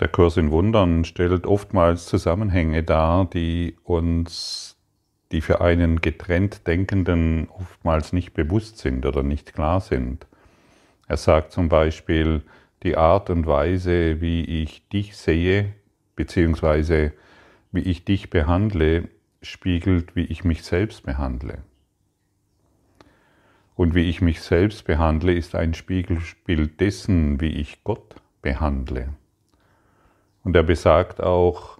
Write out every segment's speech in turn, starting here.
Der Kurs in Wundern stellt oftmals Zusammenhänge dar, die uns, die für einen getrennt Denkenden oftmals nicht bewusst sind oder nicht klar sind. Er sagt zum Beispiel, die Art und Weise, wie ich dich sehe, beziehungsweise wie ich dich behandle, spiegelt, wie ich mich selbst behandle. Und wie ich mich selbst behandle, ist ein Spiegelbild dessen, wie ich Gott behandle. Und er besagt auch,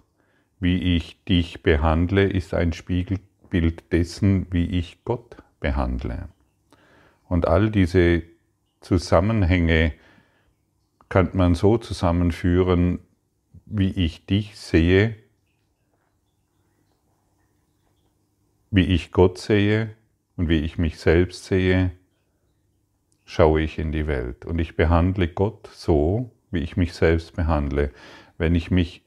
wie ich dich behandle, ist ein Spiegelbild dessen, wie ich Gott behandle. Und all diese Zusammenhänge kann man so zusammenführen, wie ich dich sehe, wie ich Gott sehe und wie ich mich selbst sehe, schaue ich in die Welt. Und ich behandle Gott so, wie ich mich selbst behandle. Wenn ich mich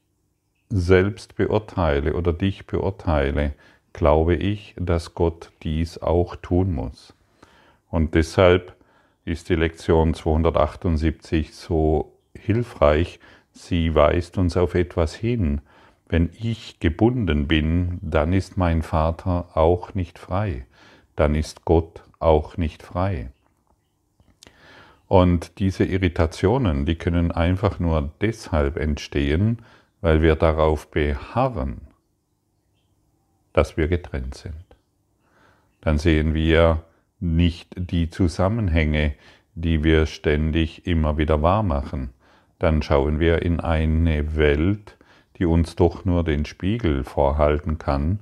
selbst beurteile oder dich beurteile, glaube ich, dass Gott dies auch tun muss. Und deshalb ist die Lektion 278 so hilfreich. Sie weist uns auf etwas hin, wenn ich gebunden bin, dann ist mein Vater auch nicht frei, dann ist Gott auch nicht frei. Und diese Irritationen, die können einfach nur deshalb entstehen, weil wir darauf beharren, dass wir getrennt sind. Dann sehen wir nicht die Zusammenhänge, die wir ständig immer wieder wahrmachen. Dann schauen wir in eine Welt, die uns doch nur den Spiegel vorhalten kann,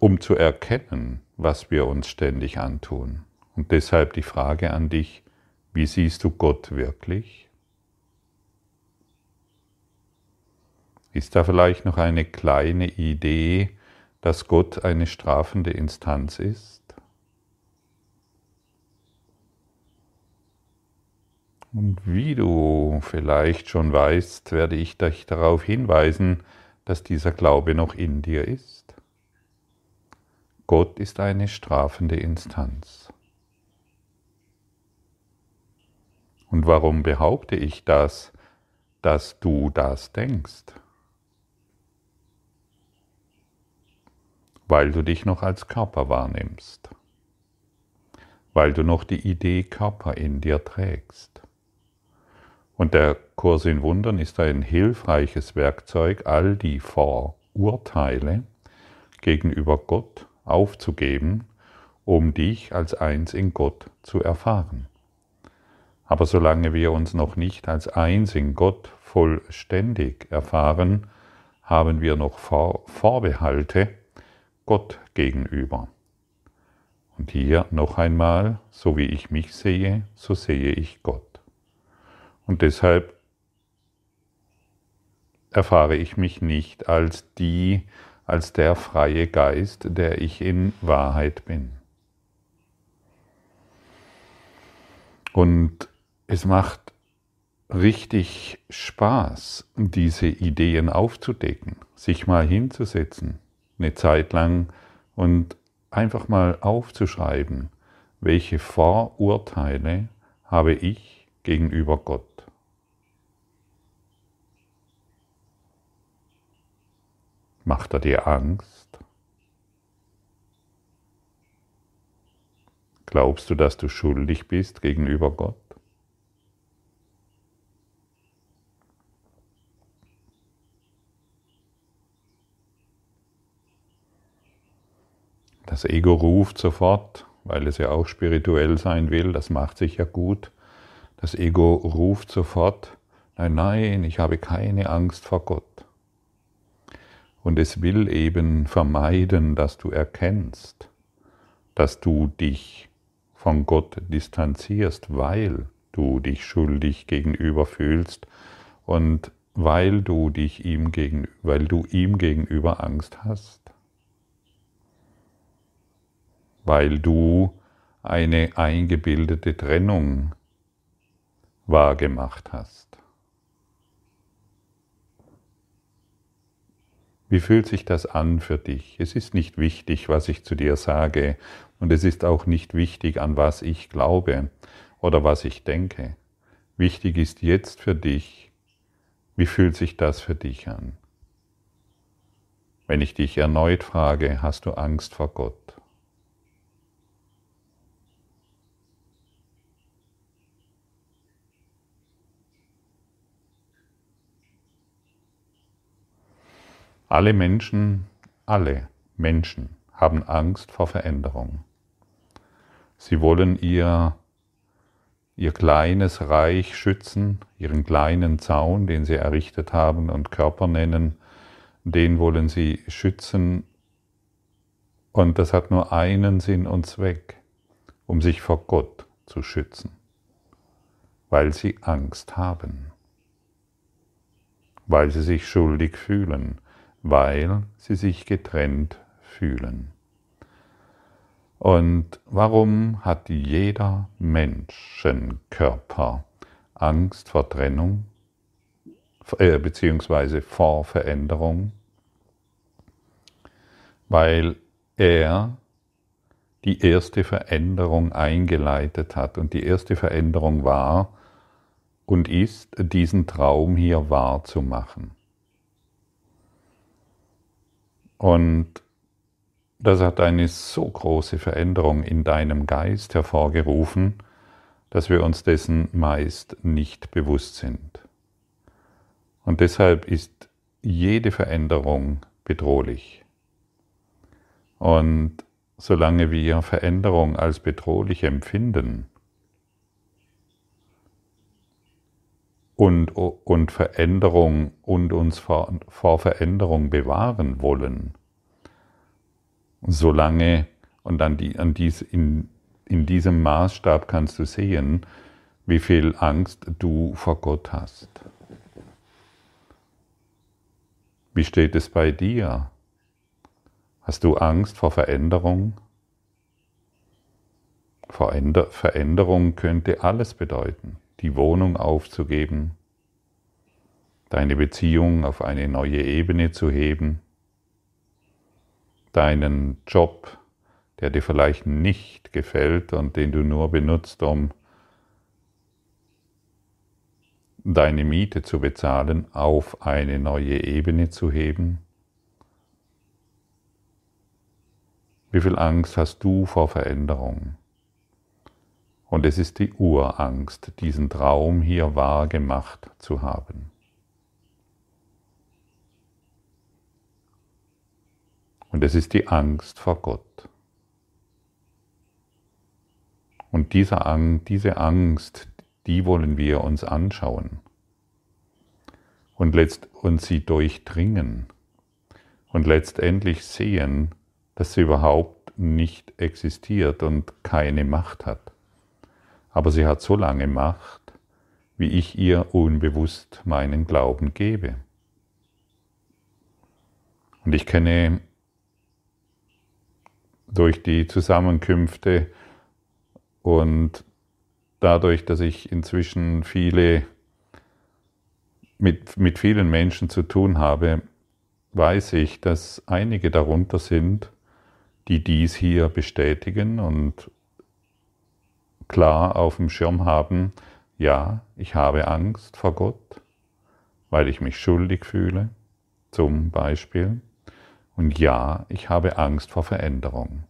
um zu erkennen, was wir uns ständig antun. Und deshalb die Frage an dich, wie siehst du Gott wirklich? Ist da vielleicht noch eine kleine Idee, dass Gott eine strafende Instanz ist? Und wie du vielleicht schon weißt, werde ich dich darauf hinweisen, dass dieser Glaube noch in dir ist. Gott ist eine strafende Instanz. Und warum behaupte ich das, dass du das denkst? Weil du dich noch als Körper wahrnimmst, weil du noch die Idee Körper in dir trägst. Und der Kurs in Wundern ist ein hilfreiches Werkzeug, all die Vorurteile gegenüber Gott aufzugeben, um dich als eins in Gott zu erfahren. Aber solange wir uns noch nicht als eins in Gott vollständig erfahren, haben wir noch Vorbehalte Gott gegenüber. Und hier noch einmal, so wie ich mich sehe, so sehe ich Gott. Und deshalb erfahre ich mich nicht als die, als der freie Geist, der ich in Wahrheit bin. Und es macht richtig Spaß, diese Ideen aufzudecken, sich mal hinzusetzen, eine Zeit lang und einfach mal aufzuschreiben, welche Vorurteile habe ich gegenüber Gott. Macht er dir Angst? Glaubst du, dass du schuldig bist gegenüber Gott? Das Ego ruft sofort, weil es ja auch spirituell sein will, das macht sich ja gut. Das Ego ruft sofort, nein, nein, ich habe keine Angst vor Gott. Und es will eben vermeiden, dass du erkennst, dass du dich von Gott distanzierst, weil du dich schuldig gegenüber fühlst und weil du dich ihm gegen, weil du ihm gegenüber Angst hast. Weil du eine eingebildete Trennung wahrgemacht hast. Wie fühlt sich das an für dich? Es ist nicht wichtig, was ich zu dir sage, und es ist auch nicht wichtig, an was ich glaube oder was ich denke. Wichtig ist jetzt für dich, Wie fühlt sich das für dich an? Wenn ich dich erneut frage, hast du Angst vor Gott? Alle Menschen, alle Menschen haben Angst vor Veränderung. Sie wollen ihr, ihr kleines Reich schützen, ihren kleinen Zaun, den sie errichtet haben und Körper nennen, den wollen sie schützen. Und das hat nur einen Sinn und Zweck, um sich vor Gott zu schützen, weil sie Angst haben, weil sie sich schuldig fühlen, weil sie sich getrennt fühlen. Und warum hat jeder Menschenkörper Angst vor Trennung äh, beziehungsweise vor Veränderung? Weil er die erste Veränderung eingeleitet hat. Und die erste Veränderung war und ist, diesen Traum hier wahrzumachen. Und das hat eine so große Veränderung in deinem Geist hervorgerufen, dass wir uns dessen meist nicht bewusst sind. Und deshalb ist jede Veränderung bedrohlich. Und solange wir Veränderung als bedrohlich empfinden und, und Veränderung und uns vor, vor Veränderung bewahren wollen, solange und an, die, an dies, in, in diesem Maßstab kannst du sehen, wie viel Angst du vor Gott hast. Wie steht es bei dir? Hast du Angst vor Veränderung? Veränderung könnte alles bedeuten. Die Wohnung aufzugeben, deine Beziehung auf eine neue Ebene zu heben, deinen Job, der dir vielleicht nicht gefällt und den du nur benutzt, um deine Miete zu bezahlen, auf eine neue Ebene zu heben? Wie viel Angst hast du vor Veränderung? Und es ist die Urangst, diesen Traum hier wahr gemacht zu haben. Und es ist die Angst vor Gott. Und diese Angst, die wollen wir uns anschauen und sie durchdringen und letztendlich sehen, dass sie überhaupt nicht existiert und keine Macht hat. Aber sie hat so lange Macht, wie ich ihr unbewusst meinen Glauben gebe. Und ich kenne durch die Zusammenkünfte und dadurch, dass ich inzwischen viele mit, mit vielen Menschen zu tun habe, weiß ich, dass einige darunter sind, die dies hier bestätigen und klar auf dem Schirm haben, ja, ich habe Angst vor Gott, weil ich mich schuldig fühle, zum Beispiel. Und ja, ich habe Angst vor Veränderung.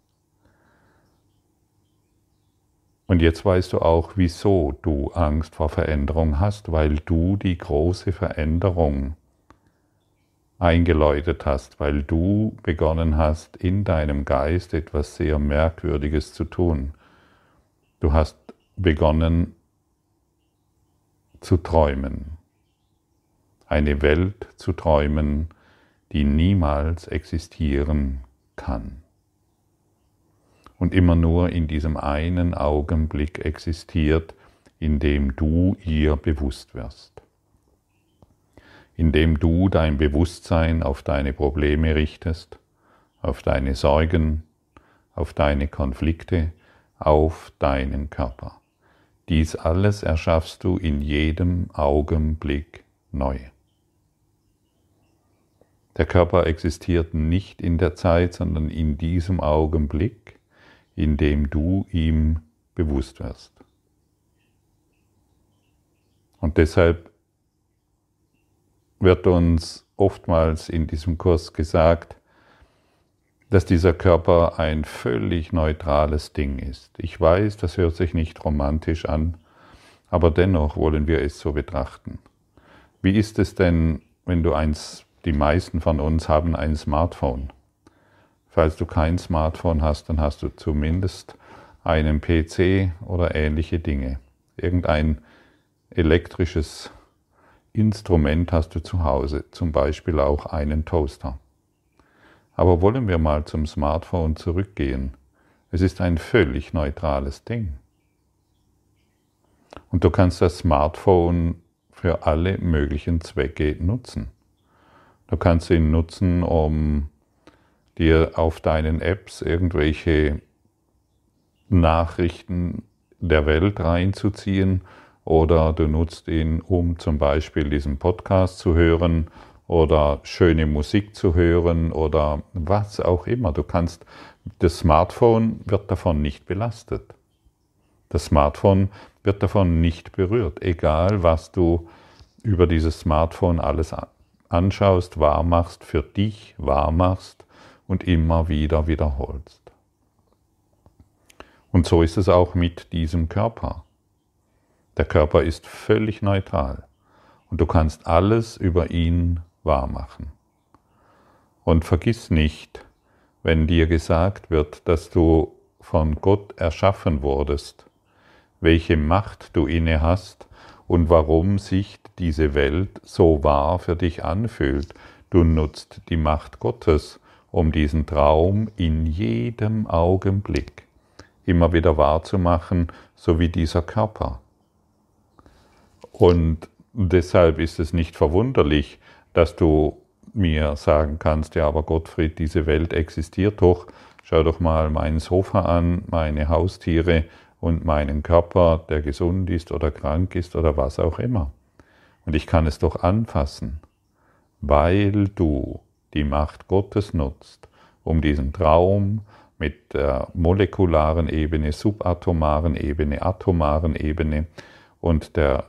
Und jetzt weißt du auch, wieso du Angst vor Veränderung hast, weil du die große Veränderung eingeläutet hast, weil du begonnen hast, in deinem Geist etwas sehr Merkwürdiges zu tun. Du hast begonnen zu träumen, eine Welt zu träumen, die niemals existieren kann. Und immer nur in diesem einen Augenblick existiert, in dem du ihr bewusst wirst, in dem du dein Bewusstsein auf deine Probleme richtest, auf deine Sorgen, auf deine Konflikte, auf deinen Körper. Dies alles erschaffst du in jedem Augenblick neu. Der Körper existiert nicht in der Zeit, sondern in diesem Augenblick, in dem du ihm bewusst wirst. Und deshalb wird uns oftmals in diesem Kurs gesagt, dass dieser Körper ein völlig neutrales Ding ist. Ich weiß, das hört sich nicht romantisch an, aber dennoch wollen wir es so betrachten. Wie ist es denn, wenn du eins, die meisten von uns haben ein Smartphone. Falls du kein Smartphone hast, dann hast du zumindest einen PC oder ähnliche Dinge. Irgendein elektrisches Instrument hast du zu Hause, zum Beispiel auch einen Toaster. Aber wollen wir mal zum Smartphone zurückgehen. Es ist ein völlig neutrales Ding. Und du kannst das Smartphone für alle möglichen Zwecke nutzen. Du kannst ihn nutzen, um dir auf deinen Apps irgendwelche Nachrichten der Welt reinzuziehen oder du nutzt ihn, um zum Beispiel diesen Podcast zu hören oder schöne Musik zu hören oder was auch immer. Du kannst, das Smartphone wird davon nicht belastet. Das Smartphone wird davon nicht berührt, egal was du über dieses Smartphone alles anschaust, wahrmachst, für dich wahrmachst und immer wieder wiederholst. Und so ist es auch mit diesem Körper. Der Körper ist völlig neutral und du kannst alles über ihn wahr machen. Und vergiss nicht, wenn dir gesagt wird, dass du von Gott erschaffen wurdest, welche Macht du inne hast und warum sich diese Welt so wahr für dich anfühlt. Du nutzt die Macht Gottes, um diesen Traum in jedem Augenblick immer wieder wahrzumachen, so wie dieser Körper. Und deshalb ist es nicht verwunderlich, dass du mir sagen kannst, ja, aber Gottfried, diese Welt existiert doch. Schau doch mal meinen Sofa an, meine Haustiere und meinen Körper, der gesund ist oder krank ist oder was auch immer. Und ich kann es doch anfassen, weil du die Macht Gottes nutzt, um diesen Traum mit der molekularen Ebene, subatomaren Ebene, atomaren Ebene und der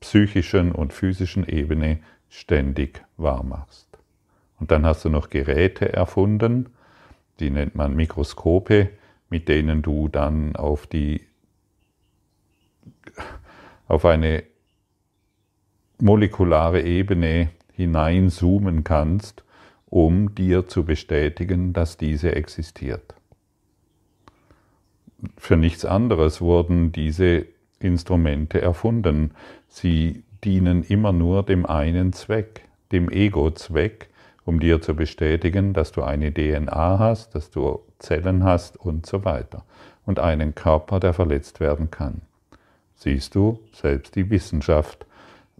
psychischen und physischen Ebene ständig wahr machst. Und dann hast du noch Geräte erfunden, die nennt man Mikroskope, mit denen du dann auf die auf eine molekulare Ebene hineinzoomen kannst, um dir zu bestätigen, dass diese existiert. Für nichts anderes wurden diese Instrumente erfunden. Sie dienen immer nur dem einen Zweck, dem Ego-Zweck, um dir zu bestätigen, dass du eine DNA hast, dass du Zellen hast und so weiter und einen Körper, der verletzt werden kann. Siehst du, selbst die Wissenschaft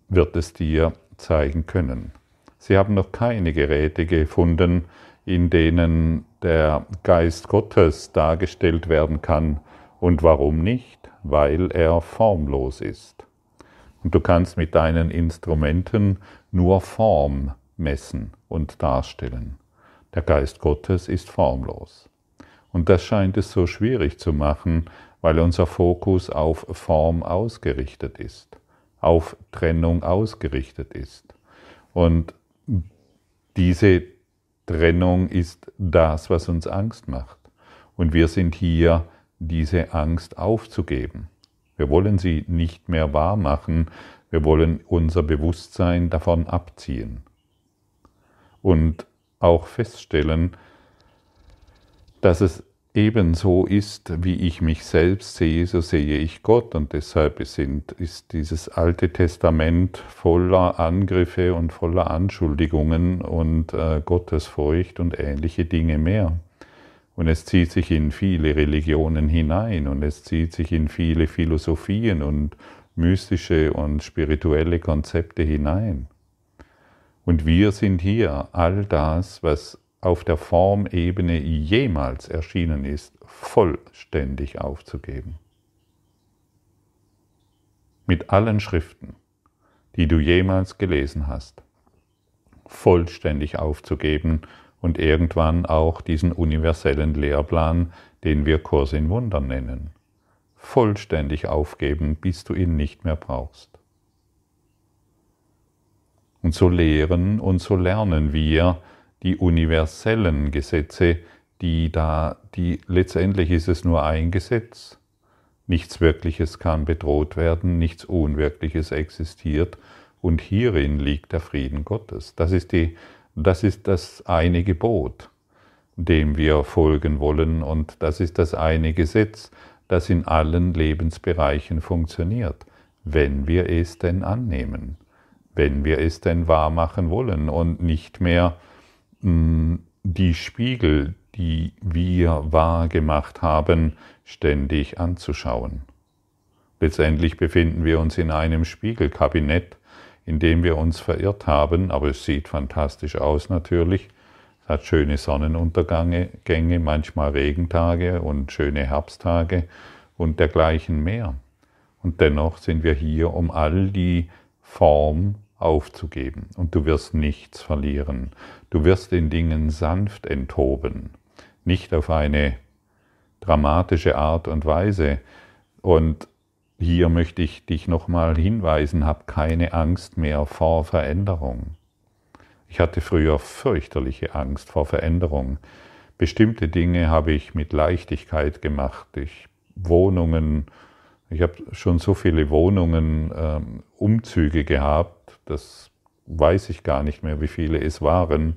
wird es dir zeigen können. Sie haben noch keine Geräte gefunden, in denen der Geist Gottes dargestellt werden kann. Und warum nicht? Weil er formlos ist. Und du kannst mit deinen Instrumenten nur Form messen und darstellen. Der Geist Gottes ist formlos. Und das scheint es so schwierig zu machen, weil unser Fokus auf Form ausgerichtet ist, auf Trennung ausgerichtet ist. Und diese Trennung ist das, was uns Angst macht. Und wir sind hier, diese Angst aufzugeben. Wir wollen sie nicht mehr wahr machen, wir wollen unser Bewusstsein davon abziehen. Und auch feststellen, dass es ebenso ist, wie ich mich selbst sehe, so sehe ich Gott. Und deshalb ist dieses Alte Testament voller Angriffe und voller Anschuldigungen und äh, Gottesfurcht und ähnliche Dinge mehr. Und es zieht sich in viele Religionen hinein und es zieht sich in viele Philosophien und mystische und spirituelle Konzepte hinein. Und wir sind hier, all das, was auf der Formebene jemals erschienen ist, vollständig aufzugeben. Mit allen Schriften, die du jemals gelesen hast, vollständig aufzugeben und irgendwann auch diesen universellen Lehrplan, den wir Kurs in Wundern nennen, vollständig aufgeben, bis du ihn nicht mehr brauchst. Und Und so lehren und so lernen wir die universellen Gesetze, die da, die letztendlich ist es nur ein Gesetz. Nichts Wirkliches kann bedroht werden, nichts Unwirkliches existiert und hierin liegt der Frieden Gottes. Das ist, die, das, ist das eine Gebot, dem wir folgen wollen und das ist das eine Gesetz, das in allen Lebensbereichen funktioniert, wenn wir es denn annehmen, wenn wir es denn wahrmachen wollen und nicht mehr mh, hm, die Spiegel, die wir wahrgemacht haben, ständig anzuschauen. Letztendlich befinden wir uns in einem Spiegelkabinett, in dem wir uns verirrt haben, aber es sieht fantastisch aus natürlich. Es hat schöne Sonnenuntergänge, manchmal Regentage und schöne Herbsttage und dergleichen mehr. Und dennoch sind wir hier, um all die Form aufzugeben. Und du wirst nichts verlieren. Du wirst den Dingen sanft enthoben nicht auf eine dramatische Art und Weise. Und hier möchte ich dich nochmal hinweisen, hab keine Angst mehr vor Veränderung. Ich hatte früher fürchterliche Angst vor Veränderung. Bestimmte Dinge habe ich mit Leichtigkeit gemacht. Ich Wohnungen, ich habe schon so viele Wohnungen, ähm, Umzüge gehabt, das weiß ich gar nicht mehr, wie viele es waren.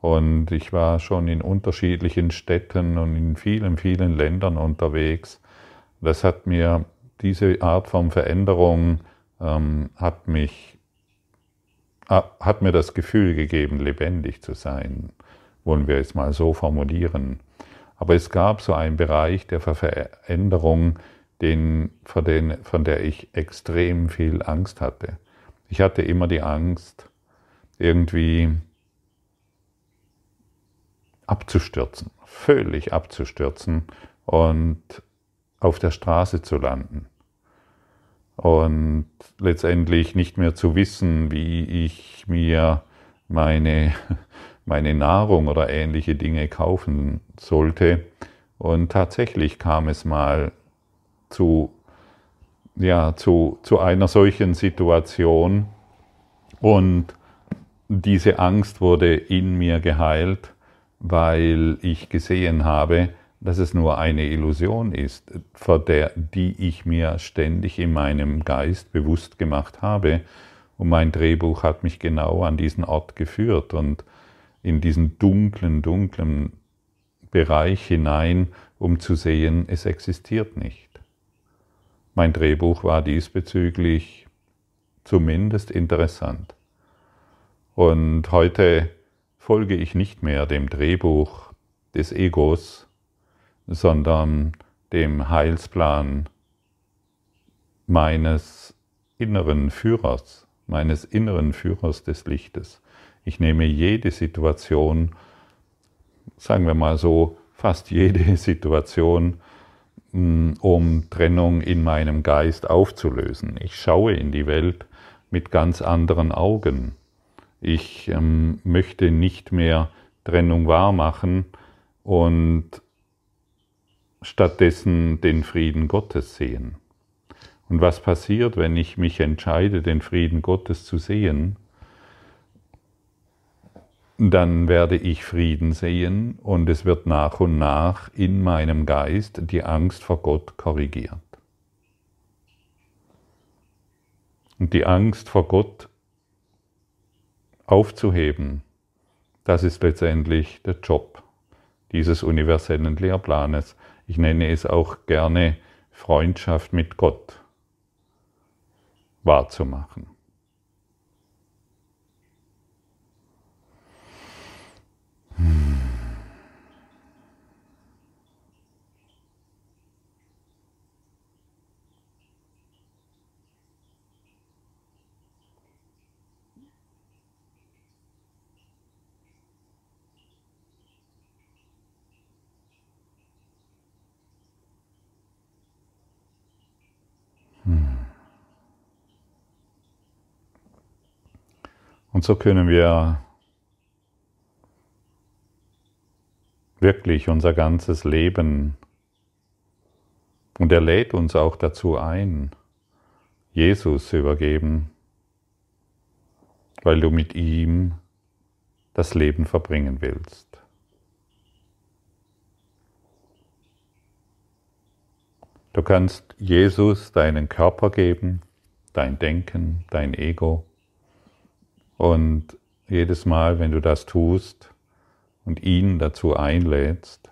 Und ich war schon in unterschiedlichen Städten und in vielen, vielen Ländern unterwegs. Das hat mir, diese Art von Veränderung ähm, hat mich, äh, hat mir das Gefühl gegeben, lebendig zu sein, wollen wir es mal so formulieren. Aber es gab so einen Bereich der Veränderung, den, von, den, von der ich extrem viel Angst hatte. Ich hatte immer die Angst, irgendwie abzustürzen, völlig abzustürzen und auf der Straße zu landen. Und letztendlich nicht mehr zu wissen, wie ich mir meine, meine Nahrung oder ähnliche Dinge kaufen sollte. Und tatsächlich kam es mal zu, ja, zu, zu einer solchen Situation und diese Angst wurde in mir geheilt weil ich gesehen habe, dass es nur eine Illusion ist, vor der, die ich mir ständig in meinem Geist bewusst gemacht habe. Und mein Drehbuch hat mich genau an diesen Ort geführt und in diesen dunklen, dunklen Bereich hinein, um zu sehen, es existiert nicht. Mein Drehbuch war diesbezüglich zumindest interessant. Und heute folge ich nicht mehr dem Drehbuch des Egos, sondern dem Heilsplan meines inneren Führers, meines inneren Führers des Lichtes. Ich nehme jede Situation, sagen wir mal so, fast jede Situation, mm, um Trennung in meinem Geist aufzulösen. Ich schaue in die Welt mit ganz anderen Augen. Ich ähm, möchte nicht mehr Trennung wahrmachen und stattdessen den Frieden Gottes sehen. Und was passiert, wenn ich mich entscheide, den Frieden Gottes zu sehen? Dann werde ich Frieden sehen und es wird nach und nach in meinem Geist die Angst vor Gott korrigiert. Und die Angst vor Gott aufzuheben, das ist letztendlich der Job dieses universellen Lehrplanes. Ich nenne es auch gerne Freundschaft mit Gott wahrzumachen. Und so können wir wirklich unser ganzes Leben, und er lädt uns auch dazu ein, Jesus zu übergeben, weil du mit ihm das Leben verbringen willst. Du kannst Jesus deinen Körper geben, dein Denken, dein Ego. Und jedes Mal, wenn du das tust und ihn dazu einlädst,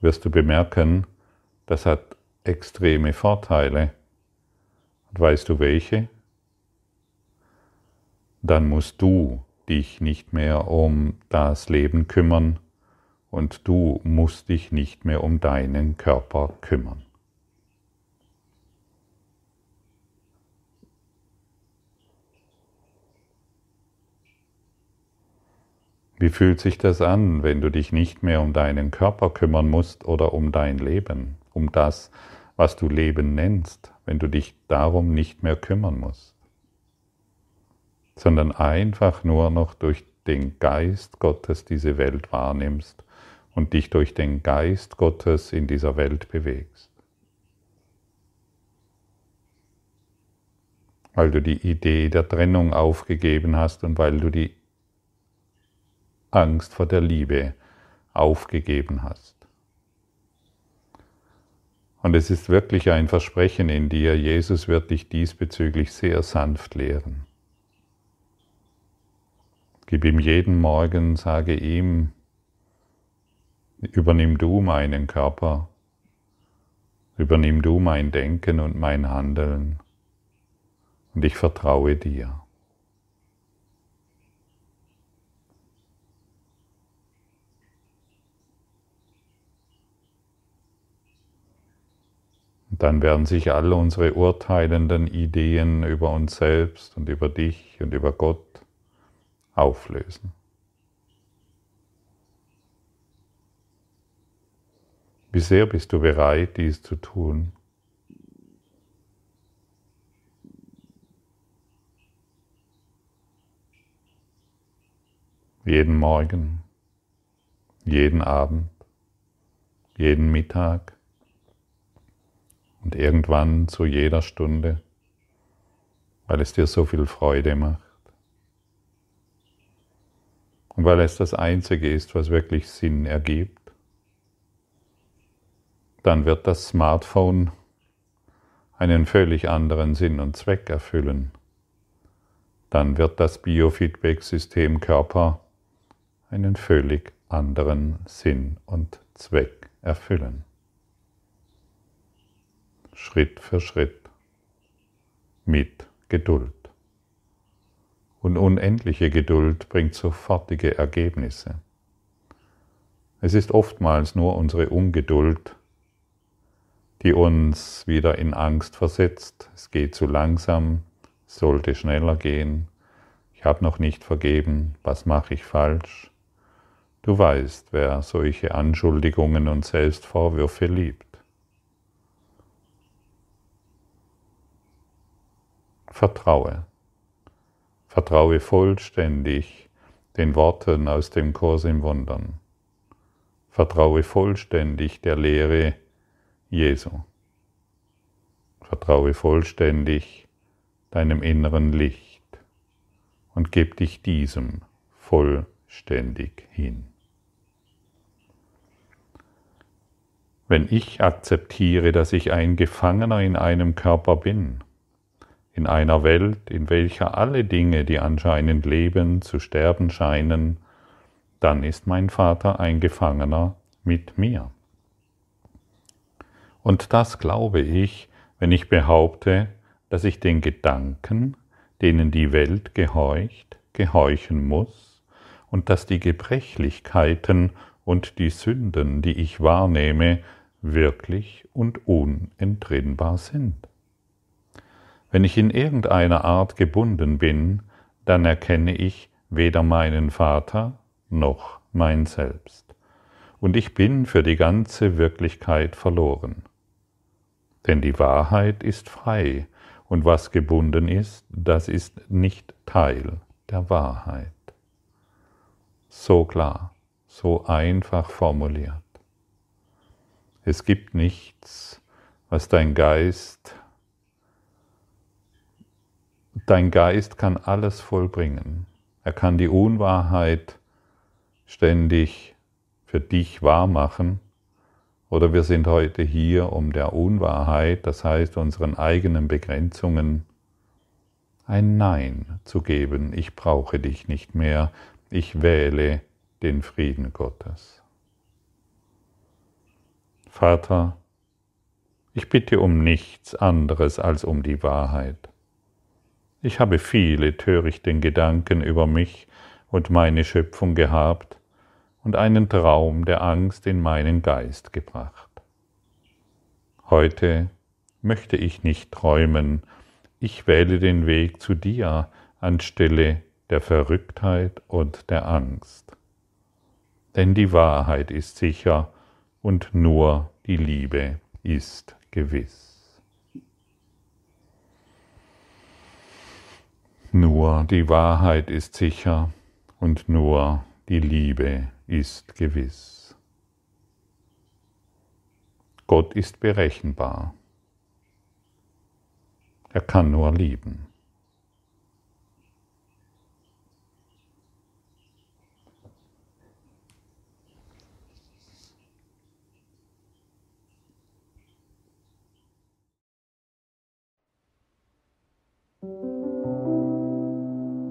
wirst du bemerken, das hat extreme Vorteile. Und weißt du welche? Dann musst du dich nicht mehr um das Leben kümmern, und du musst dich nicht mehr um deinen Körper kümmern. Wie fühlt sich das an, wenn du dich nicht mehr um deinen Körper kümmern musst oder um dein Leben, um das, was du Leben nennst, wenn du dich darum nicht mehr kümmern musst, sondern einfach nur noch durch den Geist Gottes diese Welt wahrnimmst und dich durch den Geist Gottes in dieser Welt bewegst. Weil du die Idee der Trennung aufgegeben hast und weil du die Angst vor der Liebe aufgegeben hast. Und es ist wirklich ein Versprechen in dir, Jesus wird dich diesbezüglich sehr sanft lehren. Gib ihm jeden Morgen, sage ihm, Übernimm du meinen Körper, übernimm du mein Denken und mein Handeln und ich vertraue dir. Und dann werden sich all unsere urteilenden Ideen über uns selbst und über dich und über Gott auflösen. Wie sehr bist du bereit, dies zu tun? Jeden Morgen, jeden Abend, jeden Mittag und irgendwann zu jeder Stunde, weil es dir so viel Freude macht. Und weil es das Einzige ist, was wirklich Sinn ergibt dann wird das Smartphone einen völlig anderen Sinn und Zweck erfüllen. Dann wird das Biofeedback-System Körper einen völlig anderen Sinn und Zweck erfüllen. Schritt für Schritt mit Geduld. Und unendliche Geduld bringt sofortige Ergebnisse. Es ist oftmals nur unsere Ungeduld, die uns wieder in Angst versetzt. Es geht zu langsam, sollte schneller gehen. Ich habe noch nicht vergeben, was mache ich falsch? Du weißt, wer solche Anschuldigungen und Selbstvorwürfe liebt. Vertraue. Vertraue vollständig den Worten aus dem Kurs im Wundern. Vertraue vollständig der Lehre, Jesu. Vertraue vollständig deinem inneren Licht und gib dich diesem vollständig hin. Wenn ich akzeptiere, dass ich ein Gefangener in einem Körper bin, in einer Welt, in welcher alle Dinge, die anscheinend leben, zu sterben scheinen, dann ist mein Vater ein Gefangener mit mir. Und das glaube ich, wenn ich behaupte, dass ich den Gedanken, denen die Welt gehorcht, gehorchen muss und dass die Gebrechlichkeiten und die Sünden, die ich wahrnehme, wirklich und unentrinnbar sind. Wenn ich in irgendeiner Art gebunden bin, dann erkenne ich weder meinen Vater noch mein Selbst. Und ich bin für die ganze Wirklichkeit verloren. Denn die Wahrheit ist frei und was gebunden ist, das ist nicht Teil der Wahrheit. So klar, so einfach formuliert. Es gibt nichts, was dein Geist dein Geist kann alles vollbringen. Er kann die Unwahrheit ständig für dich wahrmachen. Oder wir sind heute hier, um der Unwahrheit, das heißt unseren eigenen Begrenzungen, ein Nein zu geben. Ich brauche dich nicht mehr. Ich wähle den Frieden Gottes. Vater, ich bitte um nichts anderes als um die Wahrheit. Ich habe viele törichten Gedanken über mich und meine Schöpfung gehabt und einen Traum der Angst in meinen Geist gebracht. Heute möchte ich nicht träumen, ich wähle den Weg zu dir anstelle der Verrücktheit und der Angst. Denn die Wahrheit ist sicher und nur die Liebe ist gewiss. Nur die Wahrheit ist sicher und nur die Liebe ist gewiss. Gott ist berechenbar. Er kann nur lieben.